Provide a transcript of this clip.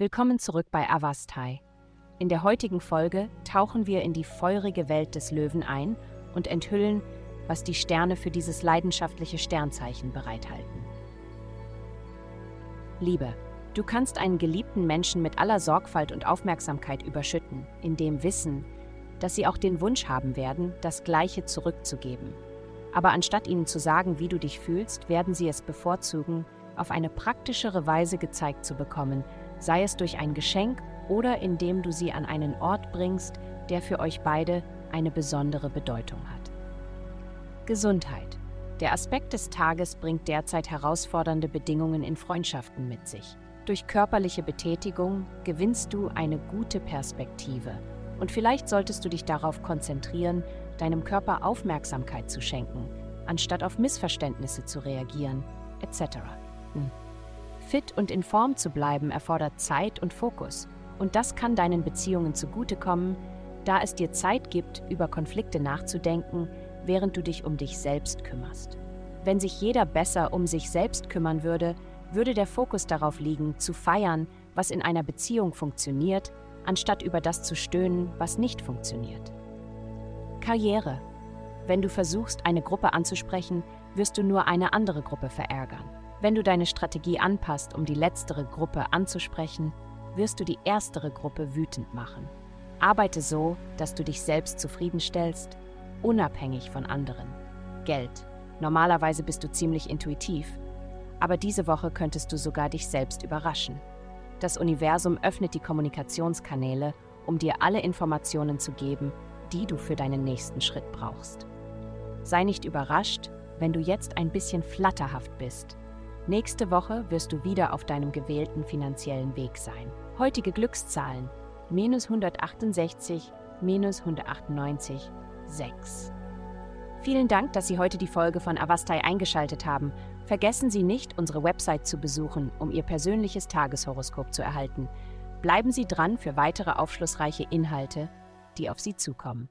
Willkommen zurück bei Avastai. In der heutigen Folge tauchen wir in die feurige Welt des Löwen ein und enthüllen, was die Sterne für dieses leidenschaftliche Sternzeichen bereithalten. Liebe. Du kannst einen geliebten Menschen mit aller Sorgfalt und Aufmerksamkeit überschütten, in dem Wissen, dass sie auch den Wunsch haben werden, das Gleiche zurückzugeben. Aber anstatt ihnen zu sagen, wie du dich fühlst, werden sie es bevorzugen, auf eine praktischere Weise gezeigt zu bekommen, sei es durch ein Geschenk oder indem du sie an einen Ort bringst, der für euch beide eine besondere Bedeutung hat. Gesundheit. Der Aspekt des Tages bringt derzeit herausfordernde Bedingungen in Freundschaften mit sich. Durch körperliche Betätigung gewinnst du eine gute Perspektive und vielleicht solltest du dich darauf konzentrieren, deinem Körper Aufmerksamkeit zu schenken, anstatt auf Missverständnisse zu reagieren, etc. Hm. Fit und in Form zu bleiben erfordert Zeit und Fokus, und das kann deinen Beziehungen zugutekommen, da es dir Zeit gibt, über Konflikte nachzudenken, während du dich um dich selbst kümmerst. Wenn sich jeder besser um sich selbst kümmern würde, würde der Fokus darauf liegen, zu feiern, was in einer Beziehung funktioniert, anstatt über das zu stöhnen, was nicht funktioniert. Karriere. Wenn du versuchst, eine Gruppe anzusprechen, wirst du nur eine andere Gruppe verärgern. Wenn du deine Strategie anpasst, um die letztere Gruppe anzusprechen, wirst du die erstere Gruppe wütend machen. Arbeite so, dass du dich selbst zufriedenstellst, unabhängig von anderen. Geld. Normalerweise bist du ziemlich intuitiv, aber diese Woche könntest du sogar dich selbst überraschen. Das Universum öffnet die Kommunikationskanäle, um dir alle Informationen zu geben, die du für deinen nächsten Schritt brauchst. Sei nicht überrascht, wenn du jetzt ein bisschen flatterhaft bist. Nächste Woche wirst du wieder auf deinem gewählten finanziellen Weg sein. Heutige Glückszahlen minus 168, minus 198, 6. Vielen Dank, dass Sie heute die Folge von Avastai eingeschaltet haben. Vergessen Sie nicht, unsere Website zu besuchen, um Ihr persönliches Tageshoroskop zu erhalten. Bleiben Sie dran für weitere aufschlussreiche Inhalte, die auf Sie zukommen.